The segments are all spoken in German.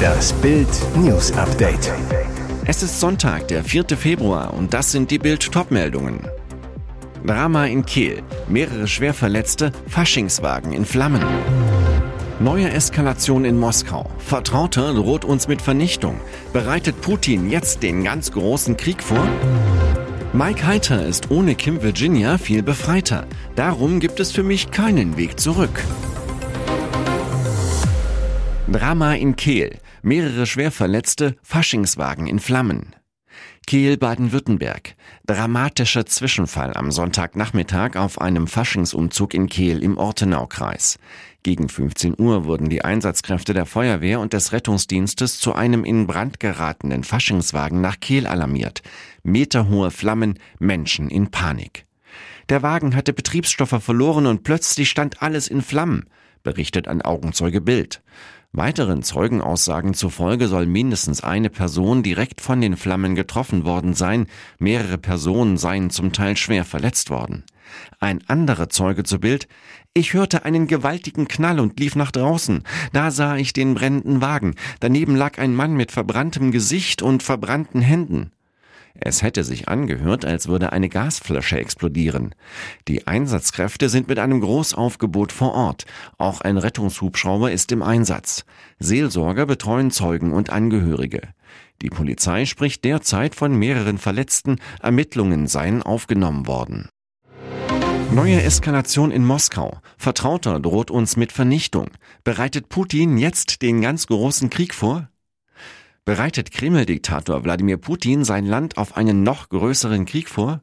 Das Bild News Update. Es ist Sonntag, der 4. Februar und das sind die Bild Topmeldungen. Drama in Kehl, mehrere Schwerverletzte, Faschingswagen in Flammen. Neue Eskalation in Moskau. Vertrauter droht uns mit Vernichtung. Bereitet Putin jetzt den ganz großen Krieg vor? Mike Heiter ist ohne Kim Virginia viel befreiter. Darum gibt es für mich keinen Weg zurück. Drama in Kehl. Mehrere Schwerverletzte, Faschingswagen in Flammen. Kehl, Baden-Württemberg. Dramatischer Zwischenfall am Sonntagnachmittag auf einem Faschingsumzug in Kehl im Ortenaukreis. Gegen 15 Uhr wurden die Einsatzkräfte der Feuerwehr und des Rettungsdienstes zu einem in Brand geratenen Faschingswagen nach Kehl alarmiert. Meterhohe Flammen, Menschen in Panik. Der Wagen hatte Betriebsstoffe verloren und plötzlich stand alles in Flammen, berichtet ein Augenzeuge Bild. Weiteren Zeugenaussagen zufolge soll mindestens eine Person direkt von den Flammen getroffen worden sein, mehrere Personen seien zum Teil schwer verletzt worden. Ein anderer Zeuge zu Bild, ich hörte einen gewaltigen Knall und lief nach draußen. Da sah ich den brennenden Wagen. Daneben lag ein Mann mit verbranntem Gesicht und verbrannten Händen. Es hätte sich angehört, als würde eine Gasflasche explodieren. Die Einsatzkräfte sind mit einem Großaufgebot vor Ort. Auch ein Rettungshubschrauber ist im Einsatz. Seelsorger betreuen Zeugen und Angehörige. Die Polizei spricht derzeit von mehreren Verletzten. Ermittlungen seien aufgenommen worden. Neue Eskalation in Moskau. Vertrauter droht uns mit Vernichtung. Bereitet Putin jetzt den ganz großen Krieg vor? Bereitet Kreml-Diktator Wladimir Putin sein Land auf einen noch größeren Krieg vor?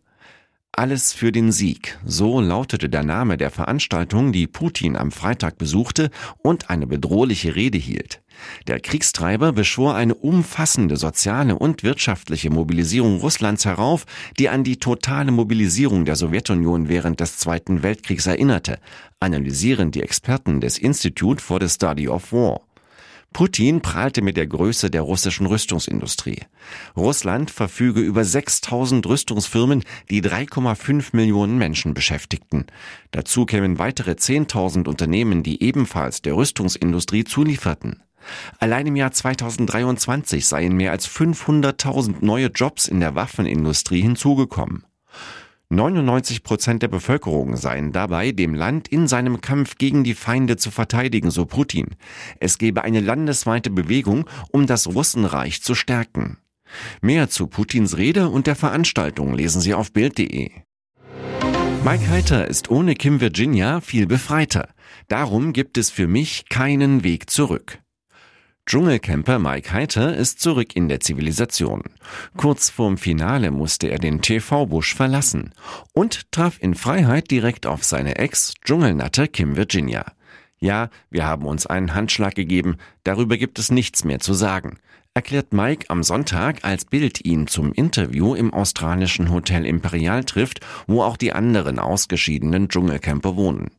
Alles für den Sieg, so lautete der Name der Veranstaltung, die Putin am Freitag besuchte und eine bedrohliche Rede hielt. Der Kriegstreiber beschwor eine umfassende soziale und wirtschaftliche Mobilisierung Russlands herauf, die an die totale Mobilisierung der Sowjetunion während des Zweiten Weltkriegs erinnerte, analysieren die Experten des Institute for the Study of War. Putin prahlte mit der Größe der russischen Rüstungsindustrie. Russland verfüge über 6000 Rüstungsfirmen, die 3,5 Millionen Menschen beschäftigten. Dazu kämen weitere 10.000 Unternehmen, die ebenfalls der Rüstungsindustrie zulieferten. Allein im Jahr 2023 seien mehr als 500.000 neue Jobs in der Waffenindustrie hinzugekommen. 99 Prozent der Bevölkerung seien dabei, dem Land in seinem Kampf gegen die Feinde zu verteidigen, so Putin. Es gebe eine landesweite Bewegung, um das Russenreich zu stärken. Mehr zu Putins Rede und der Veranstaltung lesen Sie auf Bild.de. Mike Heiter ist ohne Kim Virginia viel befreiter. Darum gibt es für mich keinen Weg zurück. Dschungelcamper Mike Heiter ist zurück in der Zivilisation. Kurz vorm Finale musste er den TV-Busch verlassen und traf in Freiheit direkt auf seine Ex, Dschungelnatter Kim Virginia. Ja, wir haben uns einen Handschlag gegeben, darüber gibt es nichts mehr zu sagen, erklärt Mike am Sonntag, als Bild ihn zum Interview im australischen Hotel Imperial trifft, wo auch die anderen ausgeschiedenen Dschungelcamper wohnen.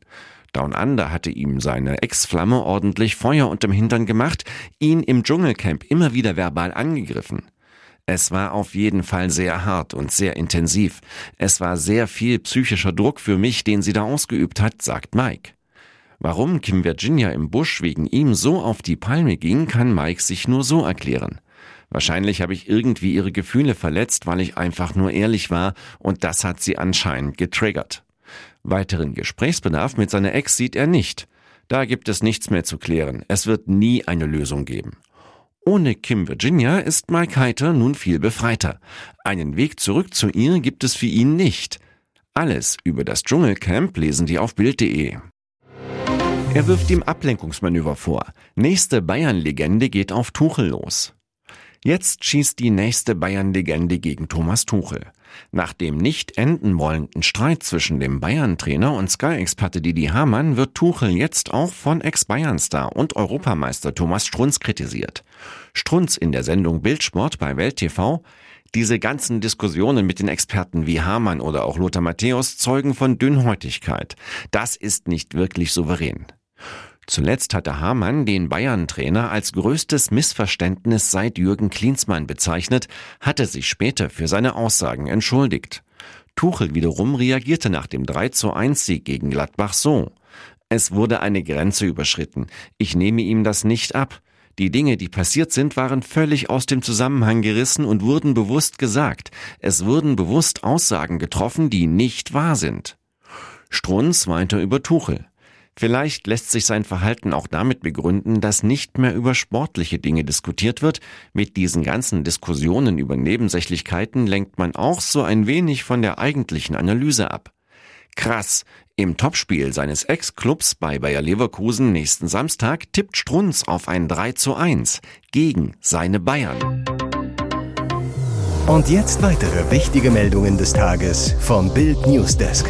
Down Under hatte ihm seine Ex-Flamme ordentlich Feuer unterm Hintern gemacht, ihn im Dschungelcamp immer wieder verbal angegriffen. Es war auf jeden Fall sehr hart und sehr intensiv. Es war sehr viel psychischer Druck für mich, den sie da ausgeübt hat, sagt Mike. Warum Kim Virginia im Busch wegen ihm so auf die Palme ging, kann Mike sich nur so erklären. Wahrscheinlich habe ich irgendwie ihre Gefühle verletzt, weil ich einfach nur ehrlich war, und das hat sie anscheinend getriggert. Weiteren Gesprächsbedarf mit seiner Ex sieht er nicht. Da gibt es nichts mehr zu klären. Es wird nie eine Lösung geben. Ohne Kim Virginia ist Mike Heiter nun viel befreiter. Einen Weg zurück zu ihr gibt es für ihn nicht. Alles über das Dschungelcamp lesen die auf Bild.de. Er wirft ihm Ablenkungsmanöver vor. Nächste Bayern-Legende geht auf Tuchel los. Jetzt schießt die nächste Bayern-Legende gegen Thomas Tuchel. Nach dem nicht enden wollenden Streit zwischen dem Bayern-Trainer und Sky-Experte Didi Hamann wird Tuchel jetzt auch von Ex-Bayern-Star und Europameister Thomas Strunz kritisiert. Strunz in der Sendung Bildsport bei Welt TV diese ganzen Diskussionen mit den Experten wie Hamann oder auch Lothar Matthäus zeugen von Dünnhäutigkeit. Das ist nicht wirklich souverän. Zuletzt hatte Hamann den Bayern-Trainer als größtes Missverständnis seit Jürgen Klinsmann bezeichnet, hatte sich später für seine Aussagen entschuldigt. Tuchel wiederum reagierte nach dem 3 zu 1 Sieg gegen Gladbach so. Es wurde eine Grenze überschritten. Ich nehme ihm das nicht ab. Die Dinge, die passiert sind, waren völlig aus dem Zusammenhang gerissen und wurden bewusst gesagt. Es wurden bewusst Aussagen getroffen, die nicht wahr sind. Strunz weiter über Tuchel. Vielleicht lässt sich sein Verhalten auch damit begründen, dass nicht mehr über sportliche Dinge diskutiert wird. Mit diesen ganzen Diskussionen über Nebensächlichkeiten lenkt man auch so ein wenig von der eigentlichen Analyse ab. Krass, im Topspiel seines Ex-Clubs bei Bayer Leverkusen nächsten Samstag tippt Strunz auf ein 3 zu 1 gegen seine Bayern. Und jetzt weitere wichtige Meldungen des Tages vom Bild Newsdesk.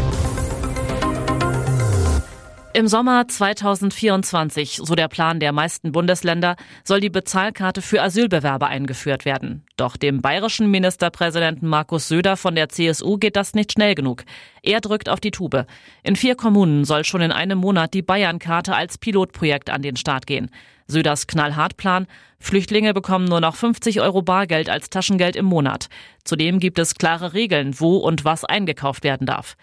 Im Sommer 2024, so der Plan der meisten Bundesländer, soll die Bezahlkarte für Asylbewerber eingeführt werden. Doch dem bayerischen Ministerpräsidenten Markus Söder von der CSU geht das nicht schnell genug. Er drückt auf die Tube. In vier Kommunen soll schon in einem Monat die Bayernkarte als Pilotprojekt an den Start gehen. Söders Knallhartplan. Flüchtlinge bekommen nur noch 50 Euro Bargeld als Taschengeld im Monat. Zudem gibt es klare Regeln, wo und was eingekauft werden darf.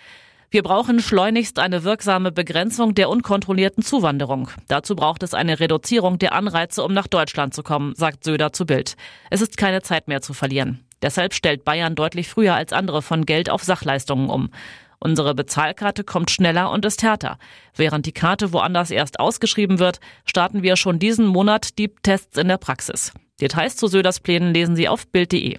Wir brauchen schleunigst eine wirksame Begrenzung der unkontrollierten Zuwanderung. Dazu braucht es eine Reduzierung der Anreize, um nach Deutschland zu kommen, sagt Söder zu Bild. Es ist keine Zeit mehr zu verlieren. Deshalb stellt Bayern deutlich früher als andere von Geld auf Sachleistungen um. Unsere Bezahlkarte kommt schneller und ist härter. Während die Karte woanders erst ausgeschrieben wird, starten wir schon diesen Monat die Tests in der Praxis. Details zu Söders Plänen lesen Sie auf Bild.de.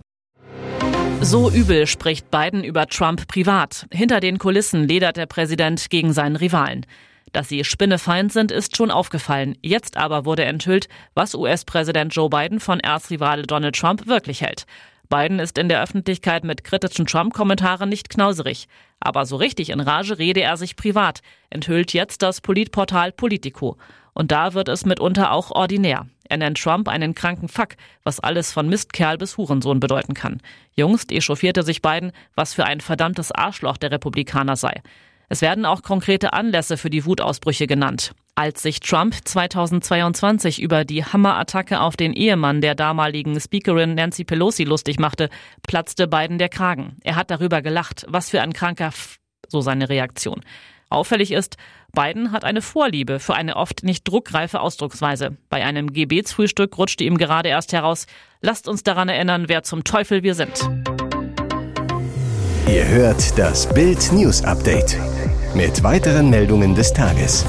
So übel spricht Biden über Trump privat. Hinter den Kulissen ledert der Präsident gegen seinen Rivalen. Dass sie Spinnefeind sind, ist schon aufgefallen. Jetzt aber wurde enthüllt, was US-Präsident Joe Biden von Erzrivale Donald Trump wirklich hält. Biden ist in der Öffentlichkeit mit kritischen Trump-Kommentaren nicht knauserig. Aber so richtig in Rage rede er sich privat, enthüllt jetzt das Politportal Politico. Und da wird es mitunter auch ordinär. Er nennt Trump einen kranken Fuck, was alles von Mistkerl bis Hurensohn bedeuten kann. Jüngst echauffierte sich Biden, was für ein verdammtes Arschloch der Republikaner sei. Es werden auch konkrete Anlässe für die Wutausbrüche genannt. Als sich Trump 2022 über die Hammerattacke auf den Ehemann der damaligen Speakerin Nancy Pelosi lustig machte, platzte Biden der Kragen. Er hat darüber gelacht. Was für ein kranker F so seine Reaktion. Auffällig ist, Biden hat eine Vorliebe für eine oft nicht druckreife Ausdrucksweise. Bei einem Gebetsfrühstück rutschte ihm gerade erst heraus, lasst uns daran erinnern, wer zum Teufel wir sind. Ihr hört das Bild News Update mit weiteren Meldungen des Tages.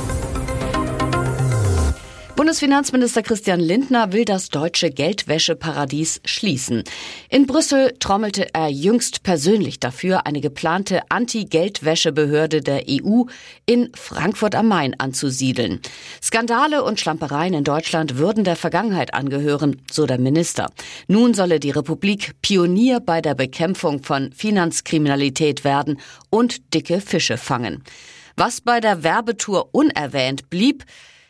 Bundesfinanzminister Christian Lindner will das deutsche Geldwäscheparadies schließen. In Brüssel trommelte er jüngst persönlich dafür, eine geplante Anti-Geldwäschebehörde der EU in Frankfurt am Main anzusiedeln. Skandale und Schlampereien in Deutschland würden der Vergangenheit angehören, so der Minister. Nun solle die Republik Pionier bei der Bekämpfung von Finanzkriminalität werden und dicke Fische fangen. Was bei der Werbetour unerwähnt blieb,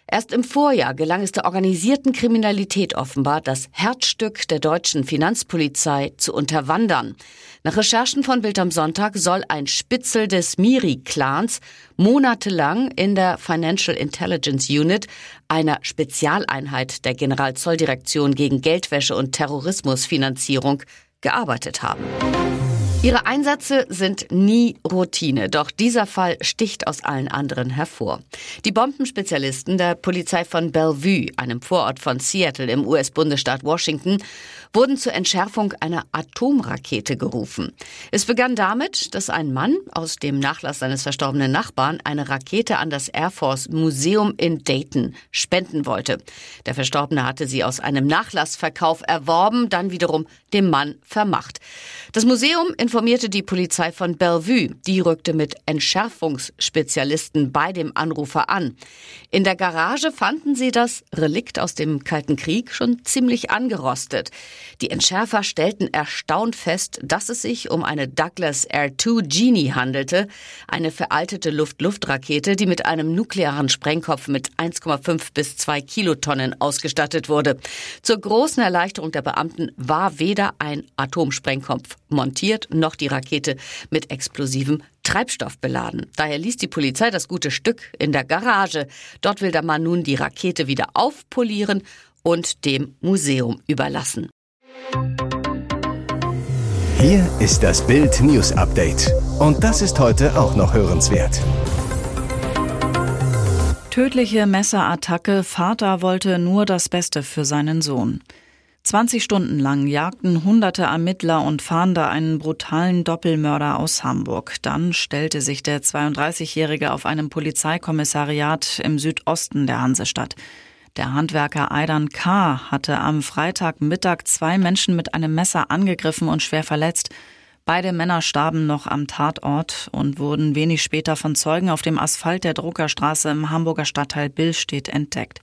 Erst im Vorjahr gelang es der organisierten Kriminalität offenbar, das Herzstück der deutschen Finanzpolizei zu unterwandern. Nach Recherchen von Bild am Sonntag soll ein Spitzel des Miri-Clans monatelang in der Financial Intelligence Unit, einer Spezialeinheit der Generalzolldirektion gegen Geldwäsche und Terrorismusfinanzierung, gearbeitet haben. Ihre Einsätze sind nie Routine, doch dieser Fall sticht aus allen anderen hervor. Die Bombenspezialisten der Polizei von Bellevue, einem Vorort von Seattle im US-Bundesstaat Washington, wurden zur Entschärfung einer Atomrakete gerufen. Es begann damit, dass ein Mann aus dem Nachlass seines verstorbenen Nachbarn eine Rakete an das Air Force Museum in Dayton spenden wollte. Der Verstorbene hatte sie aus einem Nachlassverkauf erworben, dann wiederum dem Mann vermacht. Das Museum informierte die Polizei von Bellevue. Die rückte mit Entschärfungsspezialisten bei dem Anrufer an. In der Garage fanden sie das Relikt aus dem Kalten Krieg schon ziemlich angerostet. Die Entschärfer stellten erstaunt fest, dass es sich um eine Douglas Air 2 Genie handelte, eine veraltete Luft-Luft-Rakete, die mit einem nuklearen Sprengkopf mit 1,5 bis 2 Kilotonnen ausgestattet wurde. Zur großen Erleichterung der Beamten war weder ein Atomsprengkopf montiert, noch die Rakete mit explosivem Treibstoff beladen. Daher ließ die Polizei das gute Stück in der Garage. Dort will der Mann nun die Rakete wieder aufpolieren und dem Museum überlassen. Hier ist das Bild News Update. Und das ist heute auch noch hörenswert. Tödliche Messerattacke. Vater wollte nur das Beste für seinen Sohn. 20 Stunden lang jagten hunderte Ermittler und Fahnder einen brutalen Doppelmörder aus Hamburg. Dann stellte sich der 32-Jährige auf einem Polizeikommissariat im Südosten der Hansestadt. Der Handwerker Aidan K. hatte am Freitagmittag zwei Menschen mit einem Messer angegriffen und schwer verletzt. Beide Männer starben noch am Tatort und wurden wenig später von Zeugen auf dem Asphalt der Druckerstraße im Hamburger Stadtteil Billstedt entdeckt.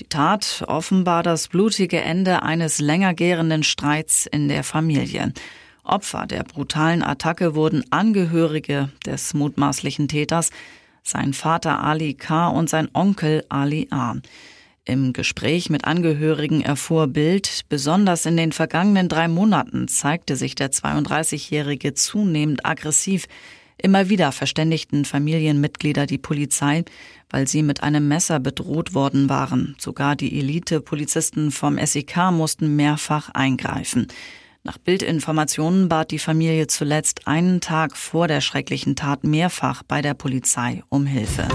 Die Tat offenbar das blutige Ende eines länger gärenden Streits in der Familie. Opfer der brutalen Attacke wurden Angehörige des mutmaßlichen Täters, sein Vater Ali K. und sein Onkel Ali A. Im Gespräch mit Angehörigen erfuhr Bild, besonders in den vergangenen drei Monaten zeigte sich der 32-Jährige zunehmend aggressiv. Immer wieder verständigten Familienmitglieder die Polizei, weil sie mit einem Messer bedroht worden waren. Sogar die Elite-Polizisten vom SEK mussten mehrfach eingreifen. Nach Bildinformationen bat die Familie zuletzt einen Tag vor der schrecklichen Tat mehrfach bei der Polizei um Hilfe.